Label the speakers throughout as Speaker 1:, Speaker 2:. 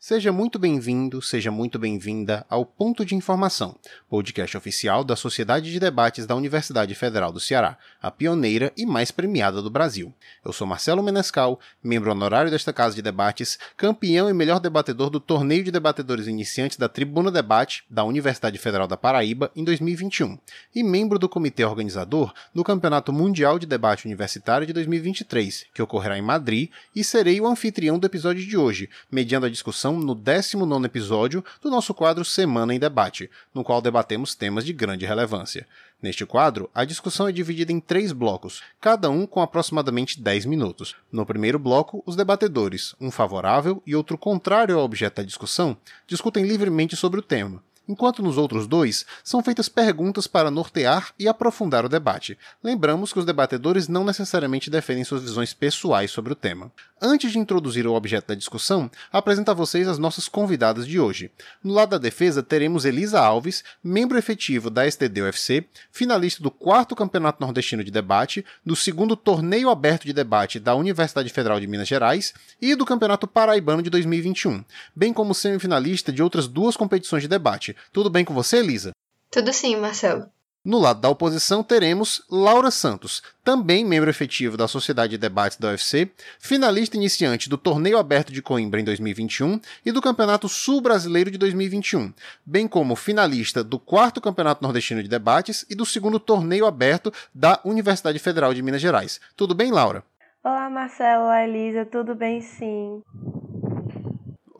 Speaker 1: Seja muito bem-vindo, seja muito bem-vinda ao Ponto de Informação, podcast oficial da Sociedade de Debates da Universidade Federal do Ceará, a pioneira e mais premiada do Brasil. Eu sou Marcelo Menescal, membro honorário desta casa de debates, campeão e melhor debatedor do Torneio de Debatedores Iniciantes da Tribuna Debate da Universidade Federal da Paraíba em 2021 e membro do comitê organizador do Campeonato Mundial de Debate Universitário de 2023, que ocorrerá em Madrid, e serei o anfitrião do episódio de hoje, mediando a discussão no 19 episódio do nosso quadro Semana em Debate, no qual debatemos temas de grande relevância. Neste quadro, a discussão é dividida em três blocos, cada um com aproximadamente 10 minutos. No primeiro bloco, os debatedores, um favorável e outro contrário ao objeto da discussão, discutem livremente sobre o tema enquanto nos outros dois são feitas perguntas para nortear e aprofundar o debate. Lembramos que os debatedores não necessariamente defendem suas visões pessoais sobre o tema. Antes de introduzir o objeto da discussão, apresento a vocês as nossas convidadas de hoje. No lado da defesa, teremos Elisa Alves, membro efetivo da STD-UFC, finalista do quarto Campeonato Nordestino de Debate, do segundo Torneio Aberto de Debate da Universidade Federal de Minas Gerais e do Campeonato Paraibano de 2021, bem como semifinalista de outras duas competições de debate. Tudo bem com você, Elisa?
Speaker 2: Tudo sim, Marcelo.
Speaker 1: No lado da oposição, teremos Laura Santos, também membro efetivo da Sociedade de Debates da UFC, finalista iniciante do Torneio Aberto de Coimbra em 2021 e do Campeonato Sul Brasileiro de 2021, bem como finalista do quarto Campeonato Nordestino de Debates e do segundo Torneio Aberto da Universidade Federal de Minas Gerais. Tudo bem, Laura?
Speaker 3: Olá, Marcelo, olá, Elisa, tudo bem sim.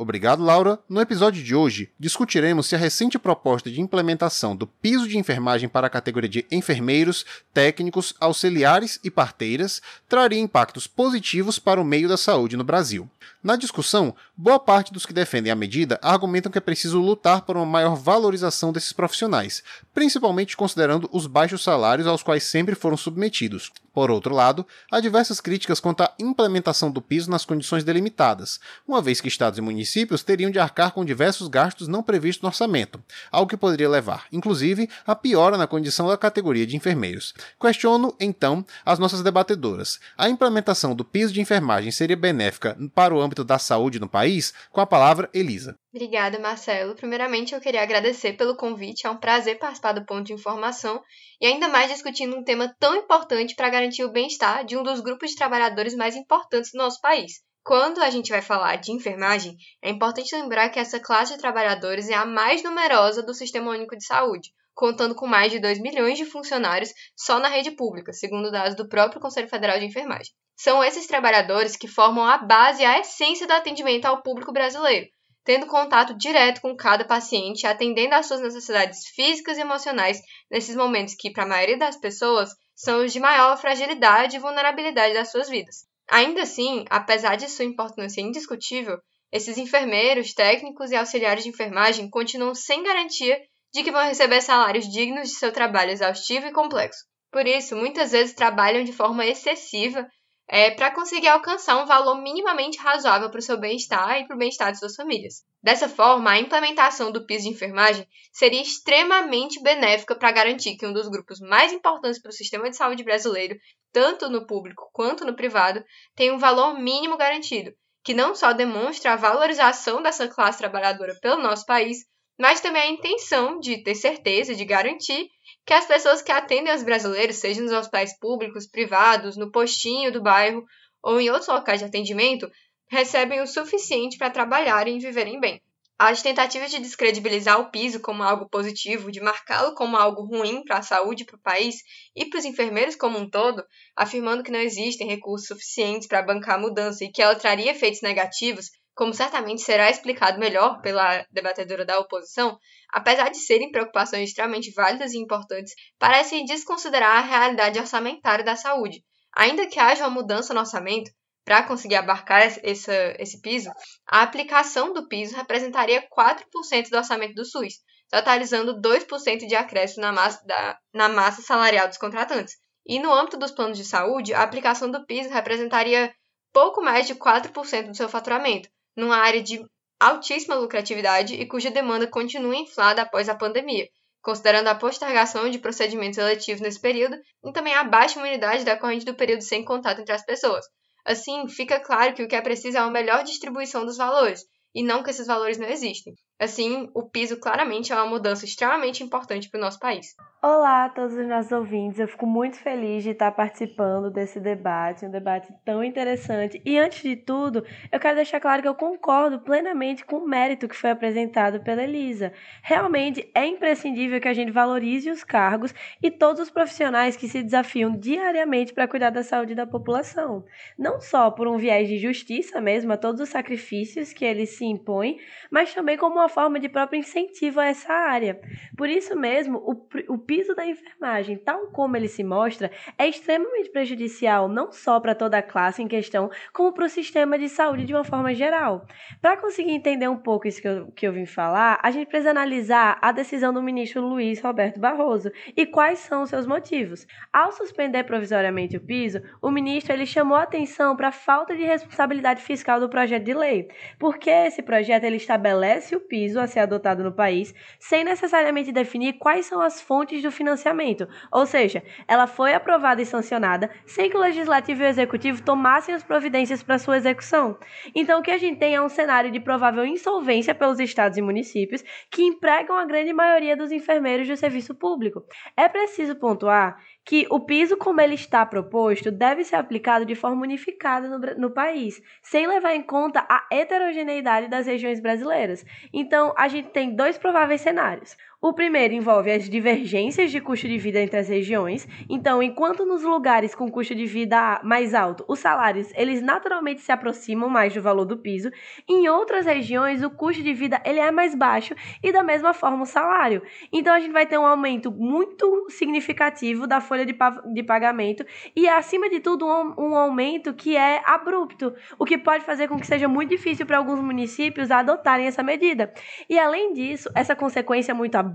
Speaker 1: Obrigado, Laura. No episódio de hoje, discutiremos se a recente proposta de implementação do piso de enfermagem para a categoria de enfermeiros, técnicos, auxiliares e parteiras traria impactos positivos para o meio da saúde no Brasil. Na discussão, boa parte dos que defendem a medida argumentam que é preciso lutar por uma maior valorização desses profissionais, principalmente considerando os baixos salários aos quais sempre foram submetidos. Por outro lado, há diversas críticas quanto à implementação do piso nas condições delimitadas, uma vez que estados e municípios teriam de arcar com diversos gastos não previstos no orçamento, algo que poderia levar, inclusive, a piora na condição da categoria de enfermeiros. Questiono, então, as nossas debatedoras. A implementação do piso de enfermagem seria benéfica para o âmbito da saúde no país? Com a palavra, Elisa.
Speaker 2: Obrigada, Marcelo. Primeiramente, eu queria agradecer pelo convite. É um prazer participar do Ponto de Informação e ainda mais discutindo um tema tão importante para garantir o bem-estar de um dos grupos de trabalhadores mais importantes do nosso país. Quando a gente vai falar de enfermagem, é importante lembrar que essa classe de trabalhadores é a mais numerosa do Sistema Único de Saúde, contando com mais de 2 milhões de funcionários só na rede pública, segundo dados do próprio Conselho Federal de Enfermagem. São esses trabalhadores que formam a base e a essência do atendimento ao público brasileiro tendo contato direto com cada paciente, atendendo às suas necessidades físicas e emocionais nesses momentos que, para a maioria das pessoas, são os de maior fragilidade e vulnerabilidade das suas vidas. Ainda assim, apesar de sua importância indiscutível, esses enfermeiros, técnicos e auxiliares de enfermagem continuam sem garantia de que vão receber salários dignos de seu trabalho exaustivo e complexo. Por isso, muitas vezes trabalham de forma excessiva é, para conseguir alcançar um valor minimamente razoável para o seu bem-estar e para o bem-estar de suas famílias. Dessa forma, a implementação do piso de enfermagem seria extremamente benéfica para garantir que um dos grupos mais importantes para o sistema de saúde brasileiro, tanto no público quanto no privado, tenha um valor mínimo garantido, que não só demonstra a valorização dessa classe trabalhadora pelo nosso país, mas também a intenção de ter certeza, de garantir que as pessoas que atendem os brasileiros, seja nos hospitais públicos, privados, no postinho do bairro ou em outros locais de atendimento, recebem o suficiente para trabalharem e viverem bem. As tentativas de descredibilizar o piso como algo positivo, de marcá-lo como algo ruim para a saúde para o país e para os enfermeiros como um todo, afirmando que não existem recursos suficientes para bancar a mudança e que ela traria efeitos negativos, como certamente será explicado melhor pela debatedora da oposição, apesar de serem preocupações extremamente válidas e importantes, parecem desconsiderar a realidade orçamentária da saúde. Ainda que haja uma mudança no orçamento, para conseguir abarcar esse, esse piso, a aplicação do piso representaria 4% do orçamento do SUS, totalizando 2% de acréscimo na massa, da, na massa salarial dos contratantes. E no âmbito dos planos de saúde, a aplicação do piso representaria pouco mais de 4% do seu faturamento, numa área de altíssima lucratividade e cuja demanda continua inflada após a pandemia, considerando a postergação de procedimentos eletivos nesse período e também a baixa imunidade decorrente do período sem contato entre as pessoas. Assim, fica claro que o que é preciso é uma melhor distribuição dos valores e não que esses valores não existem. Assim, o piso claramente é uma mudança extremamente importante para o nosso país.
Speaker 3: Olá a todos os nossos ouvintes, eu fico muito feliz de estar participando desse debate, um debate tão interessante. E antes de tudo, eu quero deixar claro que eu concordo plenamente com o mérito que foi apresentado pela Elisa. Realmente é imprescindível que a gente valorize os cargos e todos os profissionais que se desafiam diariamente para cuidar da saúde da população. Não só por um viés de justiça mesmo, a todos os sacrifícios que eles se impõem, mas também como uma forma de próprio incentivo a essa área. Por isso mesmo, o, o piso da enfermagem, tal como ele se mostra, é extremamente prejudicial não só para toda a classe em questão, como para o sistema de saúde de uma forma geral. Para conseguir entender um pouco isso que eu, que eu vim falar, a gente precisa analisar a decisão do ministro Luiz Roberto Barroso e quais são os seus motivos. Ao suspender provisoriamente o piso, o ministro ele chamou atenção para a falta de responsabilidade fiscal do projeto de lei, porque esse projeto ele estabelece o piso piso a ser adotado no país, sem necessariamente definir quais são as fontes do financiamento. Ou seja, ela foi aprovada e sancionada sem que o legislativo e o executivo tomassem as providências para sua execução. Então, o que a gente tem é um cenário de provável insolvência pelos estados e municípios que empregam a grande maioria dos enfermeiros do serviço público. É preciso pontuar que o piso, como ele está proposto, deve ser aplicado de forma unificada no, no, país, sem levar em conta a heterogeneidade das regiões brasileiras. Então, a gente tem dois prováveis cenários. O primeiro envolve as divergências de custo de vida entre as regiões. Então, enquanto nos lugares com custo de vida mais alto, os salários eles naturalmente se aproximam mais do valor do piso, em outras regiões o custo de vida ele é mais baixo e da mesma forma o salário. Então, a gente vai ter um aumento muito significativo da folha de, de pagamento e, acima de tudo, um, um aumento que é abrupto, o que pode fazer com que seja muito difícil para alguns municípios adotarem essa medida. E, além disso, essa consequência muito abrupta,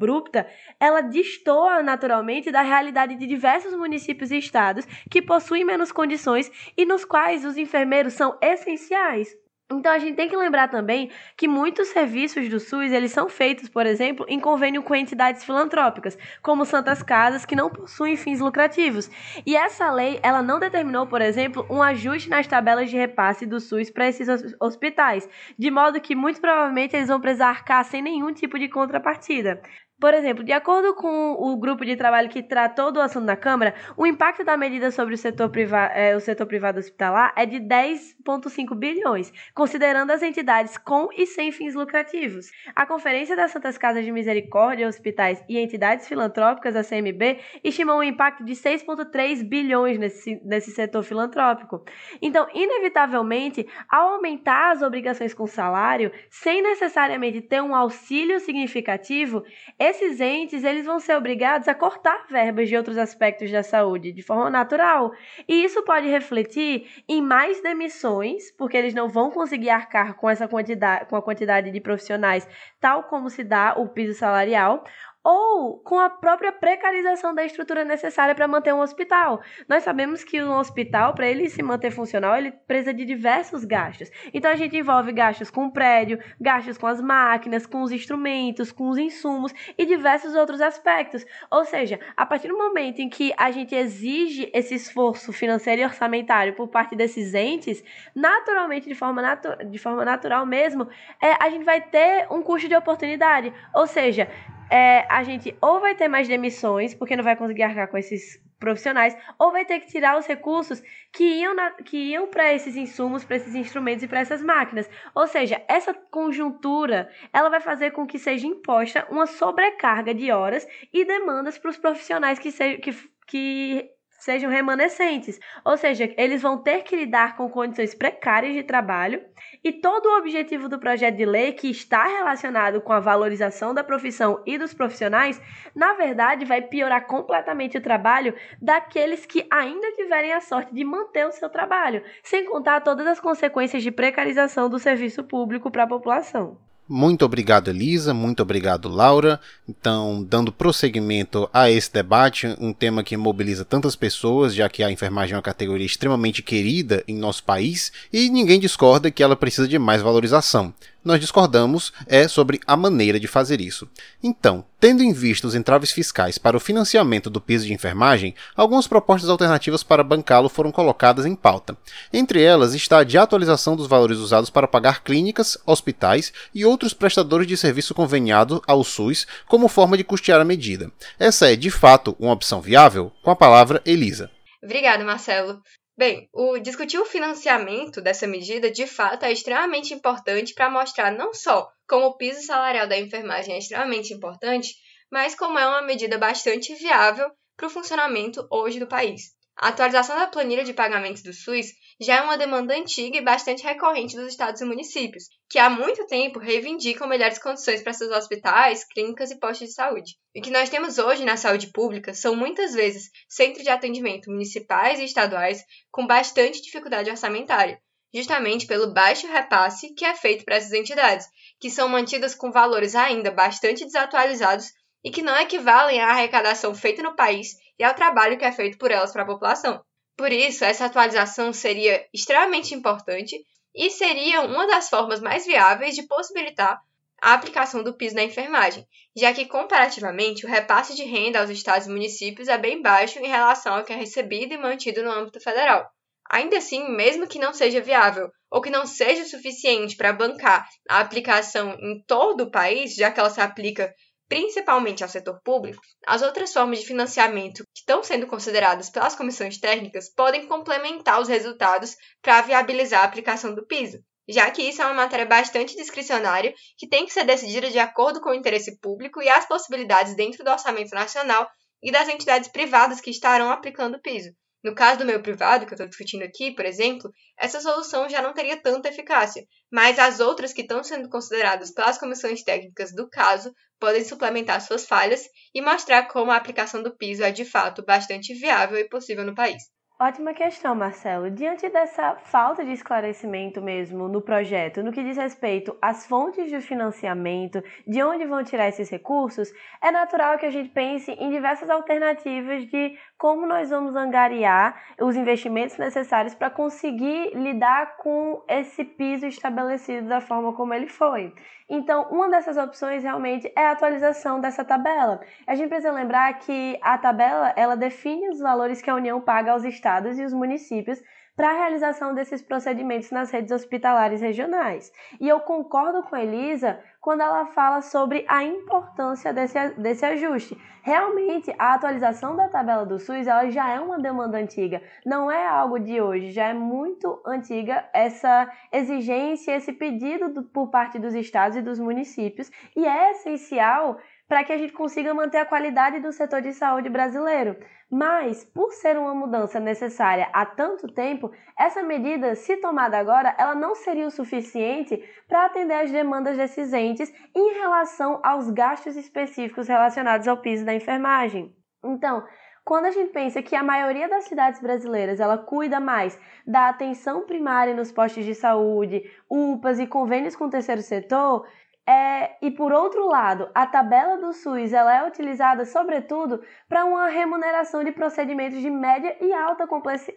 Speaker 3: ela destoa naturalmente da realidade de diversos municípios e estados que possuem menos condições e nos quais os enfermeiros são essenciais. Então a gente tem que lembrar também que muitos serviços do SUS eles são feitos, por exemplo, em convênio com entidades filantrópicas, como Santas Casas, que não possuem fins lucrativos. E essa lei ela não determinou, por exemplo, um ajuste nas tabelas de repasse do SUS para esses hospitais, de modo que muito provavelmente eles vão precisar arcar sem nenhum tipo de contrapartida. Por exemplo, de acordo com o grupo de trabalho que tratou do assunto na Câmara, o impacto da medida sobre o setor, priva é, o setor privado hospitalar é de 10,5 bilhões, considerando as entidades com e sem fins lucrativos. A Conferência das Santas Casas de Misericórdia, Hospitais e Entidades Filantrópicas, a CMB, estimou um impacto de 6,3 bilhões nesse, nesse setor filantrópico. Então, inevitavelmente, ao aumentar as obrigações com salário, sem necessariamente ter um auxílio significativo, esses entes eles vão ser obrigados a cortar verbas de outros aspectos da saúde de forma natural. E isso pode refletir em mais demissões, porque eles não vão conseguir arcar com essa quantidade, com a quantidade de profissionais, tal como se dá o piso salarial, ou com a própria precarização da estrutura necessária para manter um hospital. Nós sabemos que um hospital, para ele se manter funcional, ele precisa de diversos gastos. Então a gente envolve gastos com o prédio, gastos com as máquinas, com os instrumentos, com os insumos e diversos outros aspectos. Ou seja, a partir do momento em que a gente exige esse esforço financeiro e orçamentário por parte desses entes, naturalmente, de forma, natu de forma natural mesmo, é, a gente vai ter um custo de oportunidade. Ou seja, é, a gente ou vai ter mais demissões, porque não vai conseguir arcar com esses profissionais, ou vai ter que tirar os recursos que iam, que iam para esses insumos, para esses instrumentos e para essas máquinas. Ou seja, essa conjuntura ela vai fazer com que seja imposta uma sobrecarga de horas e demandas para os profissionais que, se, que, que sejam remanescentes, ou seja, eles vão ter que lidar com condições precárias de trabalho e todo o objetivo do projeto de lei que está relacionado com a valorização da profissão e dos profissionais, na verdade, vai piorar completamente o trabalho daqueles que ainda tiverem a sorte de manter o seu trabalho, sem contar todas as consequências de precarização do serviço público para a população.
Speaker 1: Muito obrigado, Elisa. Muito obrigado, Laura. Então, dando prosseguimento a esse debate, um tema que mobiliza tantas pessoas, já que a enfermagem é uma categoria extremamente querida em nosso país e ninguém discorda que ela precisa de mais valorização. Nós discordamos é sobre a maneira de fazer isso. Então, tendo em vista os entraves fiscais para o financiamento do piso de enfermagem, algumas propostas alternativas para bancá-lo foram colocadas em pauta. Entre elas está a de atualização dos valores usados para pagar clínicas, hospitais e outros prestadores de serviço conveniado ao SUS como forma de custear a medida. Essa é, de fato, uma opção viável? Com a palavra, Elisa.
Speaker 2: Obrigada, Marcelo. Bem, o discutir o financiamento dessa medida de fato é extremamente importante para mostrar não só como o piso salarial da enfermagem é extremamente importante, mas como é uma medida bastante viável para o funcionamento hoje do país. A atualização da planilha de pagamentos do SUS já é uma demanda antiga e bastante recorrente dos estados e municípios, que há muito tempo reivindicam melhores condições para seus hospitais, clínicas e postos de saúde. O que nós temos hoje na saúde pública são muitas vezes centros de atendimento municipais e estaduais com bastante dificuldade orçamentária, justamente pelo baixo repasse que é feito para essas entidades, que são mantidas com valores ainda bastante desatualizados e que não equivalem à arrecadação feita no país e ao trabalho que é feito por elas para a população. Por isso, essa atualização seria extremamente importante e seria uma das formas mais viáveis de possibilitar a aplicação do PIS na enfermagem, já que, comparativamente, o repasse de renda aos estados e municípios é bem baixo em relação ao que é recebido e mantido no âmbito federal. Ainda assim, mesmo que não seja viável ou que não seja suficiente para bancar a aplicação em todo o país, já que ela se aplica principalmente ao setor público, as outras formas de financiamento que estão sendo consideradas pelas comissões técnicas podem complementar os resultados para viabilizar a aplicação do piso, já que isso é uma matéria bastante discricionária que tem que ser decidida de acordo com o interesse público e as possibilidades dentro do orçamento nacional e das entidades privadas que estarão aplicando o piso. No caso do meu privado, que eu estou discutindo aqui, por exemplo, essa solução já não teria tanta eficácia, mas as outras que estão sendo consideradas pelas comissões técnicas do caso podem suplementar suas falhas e mostrar como a aplicação do piso é de fato bastante viável e possível no país.
Speaker 3: Ótima questão, Marcelo. Diante dessa falta de esclarecimento mesmo no projeto, no que diz respeito às fontes de financiamento, de onde vão tirar esses recursos, é natural que a gente pense em diversas alternativas de como nós vamos angariar os investimentos necessários para conseguir lidar com esse piso estabelecido da forma como ele foi. Então, uma dessas opções realmente é a atualização dessa tabela. A gente precisa lembrar que a tabela ela define os valores que a União paga aos estados e os municípios para a realização desses procedimentos nas redes hospitalares regionais. E eu concordo com Elisa quando ela fala sobre a importância desse, desse ajuste. Realmente, a atualização da tabela do SUS ela já é uma demanda antiga, não é algo de hoje, já é muito antiga essa exigência, esse pedido do, por parte dos estados e dos municípios, e é essencial para que a gente consiga manter a qualidade do setor de saúde brasileiro. Mas, por ser uma mudança necessária há tanto tempo, essa medida, se tomada agora, ela não seria o suficiente para atender às demandas desses entes em relação aos gastos específicos relacionados ao piso da enfermagem. Então, quando a gente pensa que a maioria das cidades brasileiras ela cuida mais da atenção primária nos postos de saúde, UPAs e convênios com o terceiro setor, é, e por outro lado, a tabela do SUS ela é utilizada sobretudo para uma remuneração de procedimentos de média e alta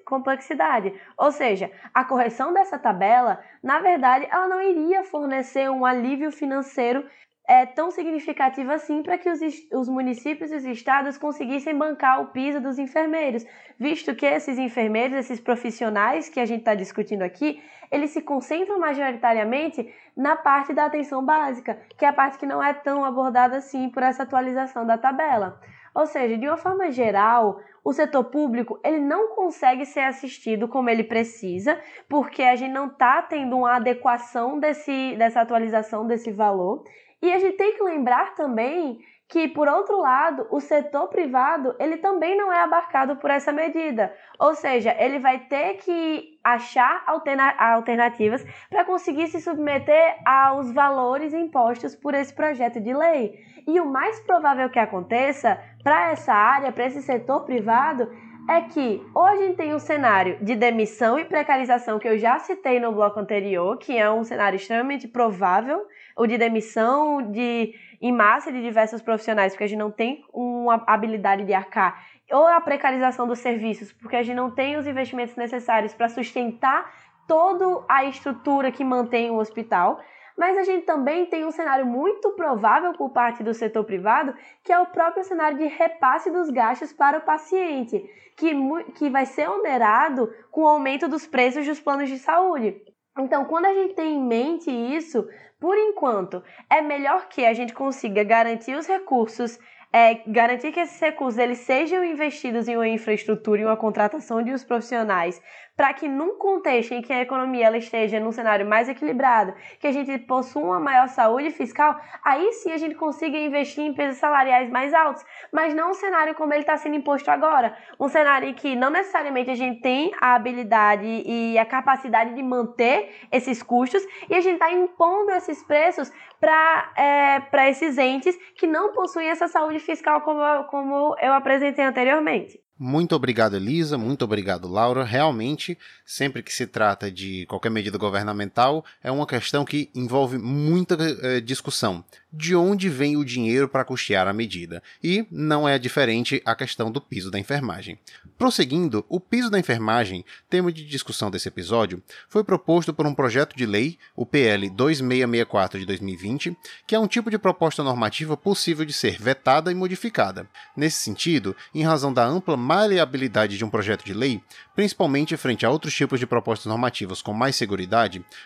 Speaker 3: complexidade. Ou seja, a correção dessa tabela, na verdade, ela não iria fornecer um alívio financeiro é, tão significativo assim para que os, os municípios e os estados conseguissem bancar o piso dos enfermeiros, visto que esses enfermeiros, esses profissionais que a gente está discutindo aqui, eles se concentram majoritariamente na parte da atenção básica, que é a parte que não é tão abordada assim por essa atualização da tabela. Ou seja, de uma forma geral, o setor público ele não consegue ser assistido como ele precisa, porque a gente não está tendo uma adequação desse, dessa atualização desse valor. E a gente tem que lembrar também que, por outro lado, o setor privado ele também não é abarcado por essa medida. Ou seja, ele vai ter que achar alterna alternativas para conseguir se submeter aos valores impostos por esse projeto de lei. E o mais provável que aconteça para essa área, para esse setor privado, é que hoje tem um cenário de demissão e precarização que eu já citei no bloco anterior, que é um cenário extremamente provável, o de demissão de em massa de diversos profissionais, porque a gente não tem uma habilidade de arcar, ou a precarização dos serviços, porque a gente não tem os investimentos necessários para sustentar toda a estrutura que mantém o hospital. Mas a gente também tem um cenário muito provável por parte do setor privado, que é o próprio cenário de repasse dos gastos para o paciente, que, que vai ser onerado com o aumento dos preços dos planos de saúde. Então, quando a gente tem em mente isso, por enquanto, é melhor que a gente consiga garantir os recursos é garantir que esses recursos eles sejam investidos em uma infraestrutura e uma contratação de os profissionais para que num contexto em que a economia ela esteja num cenário mais equilibrado, que a gente possua uma maior saúde fiscal, aí sim a gente consiga investir em pesos salariais mais altos, mas não um cenário como ele está sendo imposto agora, um cenário em que não necessariamente a gente tem a habilidade e a capacidade de manter esses custos e a gente está impondo esses preços para é, esses entes que não possuem essa saúde fiscal como, como eu apresentei anteriormente.
Speaker 1: Muito obrigado, Elisa. Muito obrigado, Laura. Realmente, sempre que se trata de qualquer medida governamental, é uma questão que envolve muita eh, discussão de onde vem o dinheiro para custear a medida, e não é diferente a questão do piso da enfermagem. Prosseguindo, o piso da enfermagem, tema de discussão desse episódio, foi proposto por um projeto de lei, o PL 2664 de 2020, que é um tipo de proposta normativa possível de ser vetada e modificada. Nesse sentido, em razão da ampla maleabilidade de um projeto de lei, principalmente frente a outros tipos de propostas normativas com mais segurança,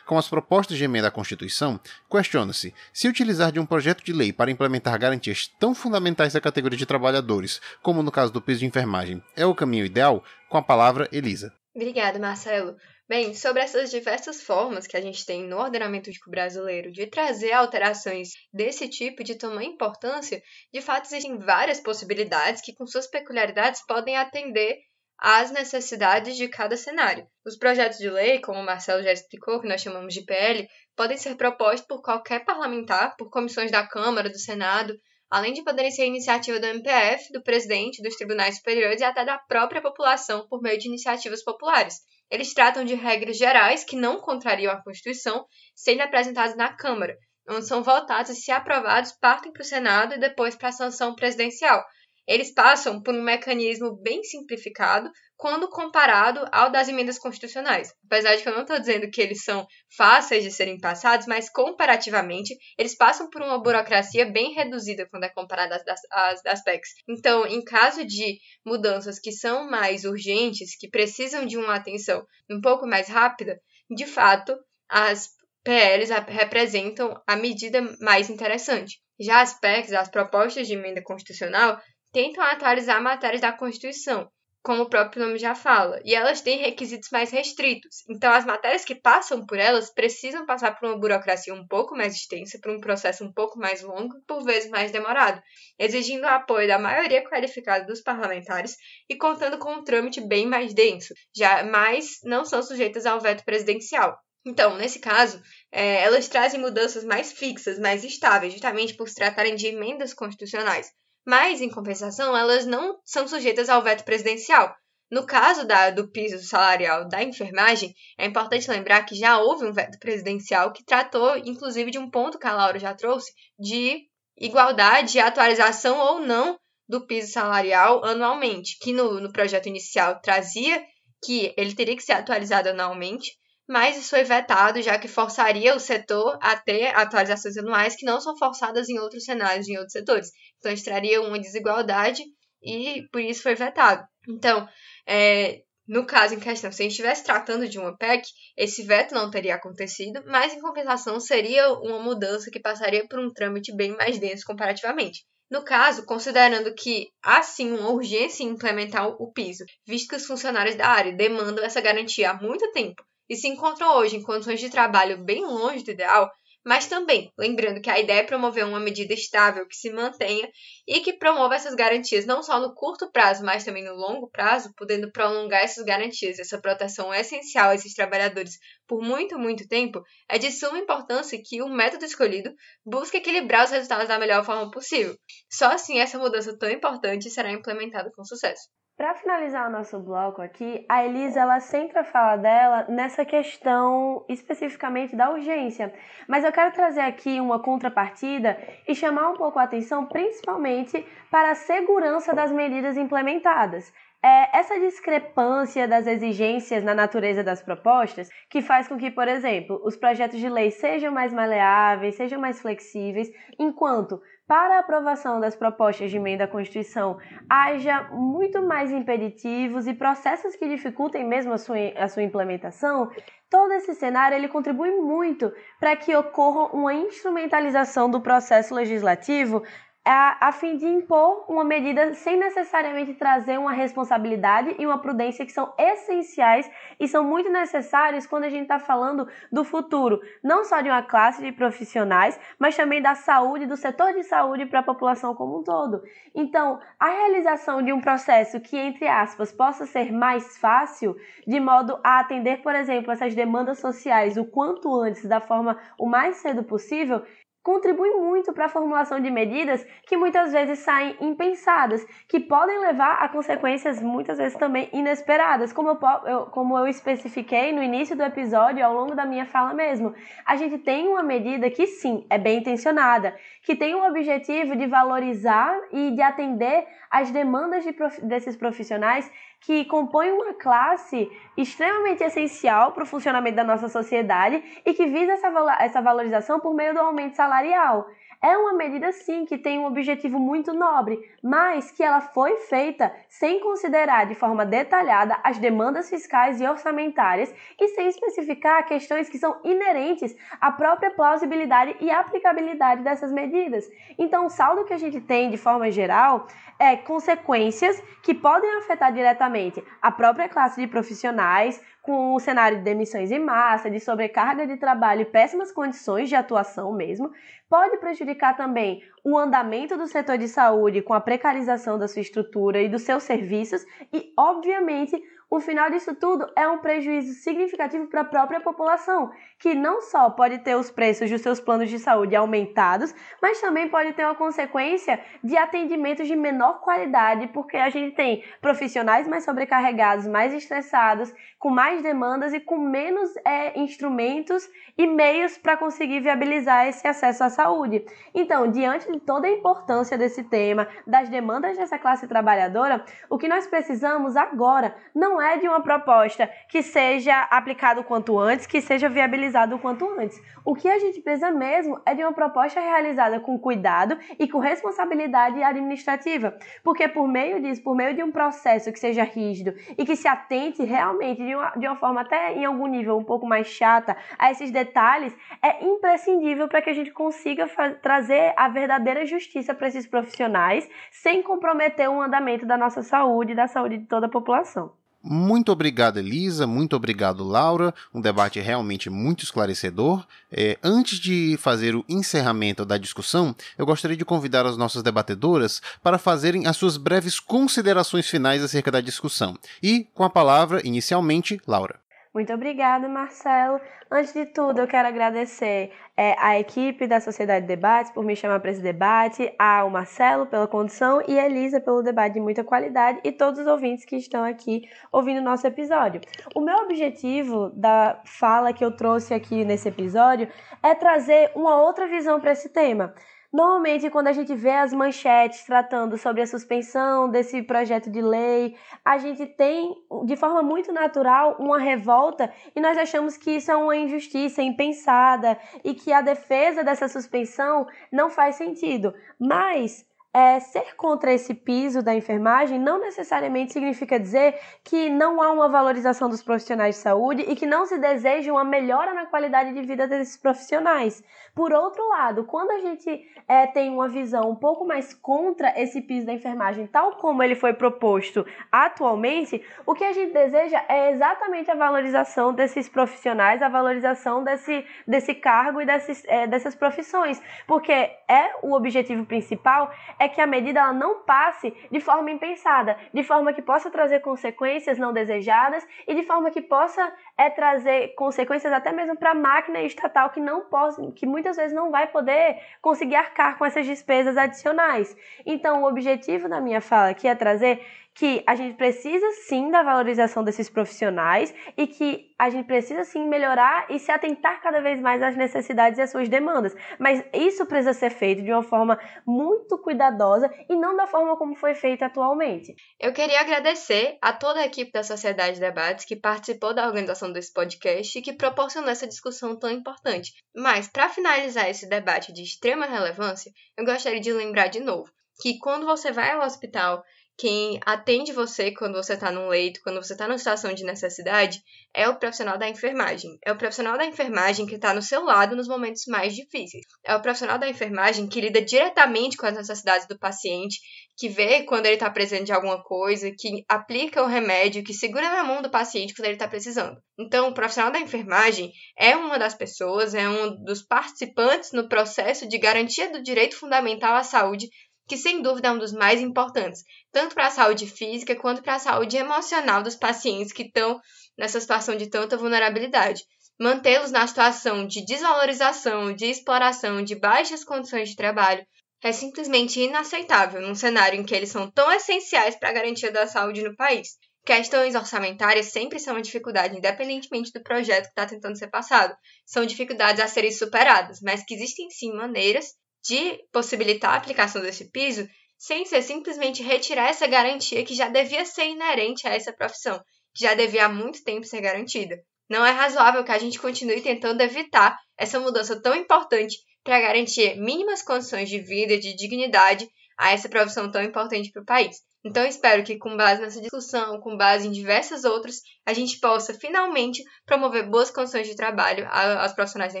Speaker 1: como as propostas de emenda à Constituição, questiona-se se utilizar de um projeto de lei para implementar garantias tão fundamentais à categoria de trabalhadores, como no caso do piso de enfermagem, é o caminho ideal? Com a palavra, Elisa.
Speaker 2: Obrigada, Marcelo. Bem, sobre essas diversas formas que a gente tem no ordenamento jurídico brasileiro de trazer alterações desse tipo de tamanha importância, de fato existem várias possibilidades que, com suas peculiaridades, podem atender às necessidades de cada cenário. Os projetos de lei, como o Marcelo já explicou, que nós chamamos de PL, podem ser propostos por qualquer parlamentar, por comissões da Câmara, do Senado, além de poderem ser iniciativa do MPF, do presidente, dos tribunais superiores e até da própria população por meio de iniciativas populares. Eles tratam de regras gerais que não contrariam a Constituição, sendo apresentadas na Câmara, onde são votados e, se aprovados, partem para o Senado e depois para a sanção presidencial, eles passam por um mecanismo bem simplificado quando comparado ao das emendas constitucionais. Apesar de que eu não estou dizendo que eles são fáceis de serem passados, mas comparativamente eles passam por uma burocracia bem reduzida quando é comparada às das, às das PECs. Então, em caso de mudanças que são mais urgentes, que precisam de uma atenção um pouco mais rápida, de fato, as PLs representam a medida mais interessante. Já as PECs, as propostas de emenda constitucional, tentam atualizar matérias da Constituição, como o próprio nome já fala, e elas têm requisitos mais restritos. Então, as matérias que passam por elas precisam passar por uma burocracia um pouco mais extensa, por um processo um pouco mais longo, por vezes mais demorado, exigindo o apoio da maioria qualificada dos parlamentares e contando com um trâmite bem mais denso, já mas não são sujeitas ao veto presidencial. Então, nesse caso, é, elas trazem mudanças mais fixas, mais estáveis, justamente por se tratarem de emendas constitucionais, mas, em compensação, elas não são sujeitas ao veto presidencial. No caso da, do piso salarial da enfermagem, é importante lembrar que já houve um veto presidencial que tratou, inclusive, de um ponto que a Laura já trouxe, de igualdade e atualização ou não do piso salarial anualmente, que no, no projeto inicial trazia que ele teria que ser atualizado anualmente, mas isso foi vetado, já que forçaria o setor a ter atualizações anuais que não são forçadas em outros cenários, em outros setores. Então, isso traria uma desigualdade e por isso foi vetado. Então, é, no caso em questão, se a gente estivesse tratando de uma PEC, esse veto não teria acontecido, mas em compensação seria uma mudança que passaria por um trâmite bem mais denso comparativamente. No caso, considerando que há sim uma urgência em implementar o piso, visto que os funcionários da área demandam essa garantia há muito tempo e se encontram hoje em condições de trabalho bem longe do ideal, mas também lembrando que a ideia é promover uma medida estável que se mantenha e que promova essas garantias não só no curto prazo, mas também no longo prazo, podendo prolongar essas garantias. Essa proteção essencial a esses trabalhadores por muito, muito tempo. É de suma importância que o método escolhido busque equilibrar os resultados da melhor forma possível. Só assim essa mudança tão importante será implementada com sucesso.
Speaker 3: Para finalizar o nosso bloco aqui, a Elisa ela sempre fala dela nessa questão especificamente da urgência, mas eu quero trazer aqui uma contrapartida e chamar um pouco a atenção principalmente para a segurança das medidas implementadas. é essa discrepância das exigências na natureza das propostas que faz com que, por exemplo, os projetos de lei sejam mais maleáveis, sejam mais flexíveis, enquanto para a aprovação das propostas de emenda à Constituição haja muito mais impeditivos e processos que dificultem mesmo a sua, a sua implementação, todo esse cenário ele contribui muito para que ocorra uma instrumentalização do processo legislativo a, a fim de impor uma medida sem necessariamente trazer uma responsabilidade e uma prudência que são essenciais e são muito necessários quando a gente está falando do futuro, não só de uma classe de profissionais, mas também da saúde, do setor de saúde para a população como um todo. Então, a realização de um processo que, entre aspas, possa ser mais fácil, de modo a atender, por exemplo, essas demandas sociais o quanto antes, da forma o mais cedo possível, contribui muito para a formulação de medidas que muitas vezes saem impensadas, que podem levar a consequências muitas vezes também inesperadas, como eu, como eu especifiquei no início do episódio, ao longo da minha fala mesmo. A gente tem uma medida que sim, é bem intencionada, que tem o objetivo de valorizar e de atender às demandas de prof, desses profissionais que compõem uma classe extremamente essencial para o funcionamento da nossa sociedade e que visa essa, essa valorização por meio do aumento salarial. É uma medida, sim, que tem um objetivo muito nobre, mas que ela foi feita sem considerar de forma detalhada as demandas fiscais e orçamentárias e sem especificar questões que são inerentes à própria plausibilidade e aplicabilidade dessas medidas. Então, o saldo que a gente tem, de forma geral, é consequências que podem afetar diretamente a própria classe de profissionais, com o cenário de demissões em massa, de sobrecarga de trabalho e péssimas condições de atuação mesmo, pode prejudicar também o andamento do setor de saúde com a precarização da sua estrutura e dos seus serviços e, obviamente, o final disso tudo é um prejuízo significativo para a própria população, que não só pode ter os preços dos seus planos de saúde aumentados, mas também pode ter uma consequência de atendimentos de menor qualidade, porque a gente tem profissionais mais sobrecarregados, mais estressados, com mais demandas e com menos é, instrumentos e meios para conseguir viabilizar esse acesso à saúde. Então, diante de toda a importância desse tema, das demandas dessa classe trabalhadora, o que nós precisamos agora não é de uma proposta que seja aplicada o quanto antes, que seja viabilizado o quanto antes. O que a gente precisa mesmo é de uma proposta realizada com cuidado e com responsabilidade administrativa, porque por meio disso, por meio de um processo que seja rígido e que se atente realmente de uma, de uma forma até em algum nível um pouco mais chata a esses detalhes, é imprescindível para que a gente consiga trazer a verdadeira justiça para esses profissionais sem comprometer o andamento da nossa saúde e da saúde de toda a população.
Speaker 1: Muito obrigado, Elisa. Muito obrigado, Laura. Um debate realmente muito esclarecedor. É, antes de fazer o encerramento da discussão, eu gostaria de convidar as nossas debatedoras para fazerem as suas breves considerações finais acerca da discussão. E, com a palavra, inicialmente, Laura.
Speaker 3: Muito obrigada, Marcelo. Antes de tudo, eu quero agradecer é, a equipe da Sociedade de Debates por me chamar para esse debate, ao Marcelo pela condição e a Elisa pelo debate de muita qualidade e todos os ouvintes que estão aqui ouvindo o nosso episódio. O meu objetivo da fala que eu trouxe aqui nesse episódio é trazer uma outra visão para esse tema. Normalmente, quando a gente vê as manchetes tratando sobre a suspensão desse projeto de lei, a gente tem, de forma muito natural, uma revolta e nós achamos que isso é uma injustiça impensada e que a defesa dessa suspensão não faz sentido. Mas é, ser contra esse piso da enfermagem não necessariamente significa dizer que não há uma valorização dos profissionais de saúde e que não se deseja uma melhora na qualidade de vida desses profissionais. Por outro lado, quando a gente é, tem uma visão um pouco mais contra esse piso da enfermagem, tal como ele foi proposto atualmente, o que a gente deseja é exatamente a valorização desses profissionais, a valorização desse, desse cargo e desses, é, dessas profissões, porque é o objetivo principal é que a medida ela não passe de forma impensada, de forma que possa trazer consequências não desejadas e de forma que possa é, trazer consequências até mesmo para a máquina estatal que não pode, que muitas vezes não vai poder conseguir arcar com essas despesas adicionais. Então, o objetivo da minha fala aqui é trazer que a gente precisa sim da valorização desses profissionais e que a gente precisa sim melhorar e se atentar cada vez mais às necessidades e às suas demandas. Mas isso precisa ser feito de uma forma muito cuidadosa e não da forma como foi feito atualmente.
Speaker 2: Eu queria agradecer a toda a equipe da Sociedade de Debates que participou da organização desse podcast e que proporcionou essa discussão tão importante. Mas, para finalizar esse debate de extrema relevância, eu gostaria de lembrar de novo que quando você vai ao hospital quem atende você quando você está num leito, quando você está numa situação de necessidade, é o profissional da enfermagem. É o profissional da enfermagem que está no seu lado nos momentos mais difíceis. É o profissional da enfermagem que lida diretamente com as necessidades do paciente, que vê quando ele está precisando de alguma coisa, que aplica o remédio, que segura na mão do paciente quando ele está precisando. Então, o profissional da enfermagem é uma das pessoas, é um dos participantes no processo de garantia do direito fundamental à saúde que sem dúvida é um dos mais importantes, tanto para a saúde física quanto para a saúde emocional dos pacientes que estão nessa situação de tanta vulnerabilidade. Mantê-los na situação de desvalorização, de exploração, de baixas condições de trabalho é simplesmente inaceitável num cenário em que eles são tão essenciais para a garantia da saúde no país. Questões orçamentárias sempre são uma dificuldade, independentemente do projeto que está tentando ser passado. São dificuldades a serem superadas, mas que existem sim maneiras de possibilitar a aplicação desse piso sem ser simplesmente retirar essa garantia que já devia ser inerente a essa profissão, que já devia há muito tempo ser garantida. Não é razoável que a gente continue tentando evitar essa mudança tão importante para garantir mínimas condições de vida, de dignidade a essa profissão tão importante para o país. Então, espero que, com base nessa discussão, com base em diversas outras, a gente possa finalmente promover boas condições de trabalho aos profissionais da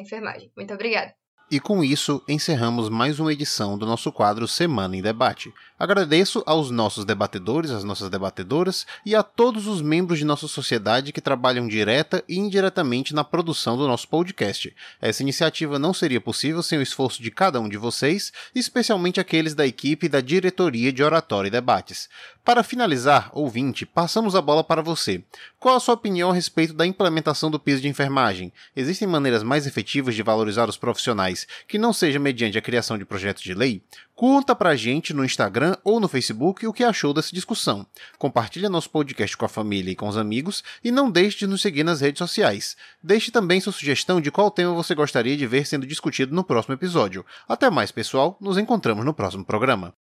Speaker 2: enfermagem. Muito obrigada.
Speaker 1: E com isso, encerramos mais uma edição do nosso quadro Semana em Debate. Agradeço aos nossos debatedores, às nossas debatedoras e a todos os membros de nossa sociedade que trabalham direta e indiretamente na produção do nosso podcast. Essa iniciativa não seria possível sem o esforço de cada um de vocês, especialmente aqueles da equipe da Diretoria de Oratório e Debates. Para finalizar, ouvinte, passamos a bola para você. Qual a sua opinião a respeito da implementação do piso de enfermagem? Existem maneiras mais efetivas de valorizar os profissionais que não seja mediante a criação de projetos de lei, conta pra gente no Instagram ou no Facebook o que achou dessa discussão. Compartilhe nosso podcast com a família e com os amigos e não deixe de nos seguir nas redes sociais. Deixe também sua sugestão de qual tema você gostaria de ver sendo discutido no próximo episódio. Até mais, pessoal. Nos encontramos no próximo programa.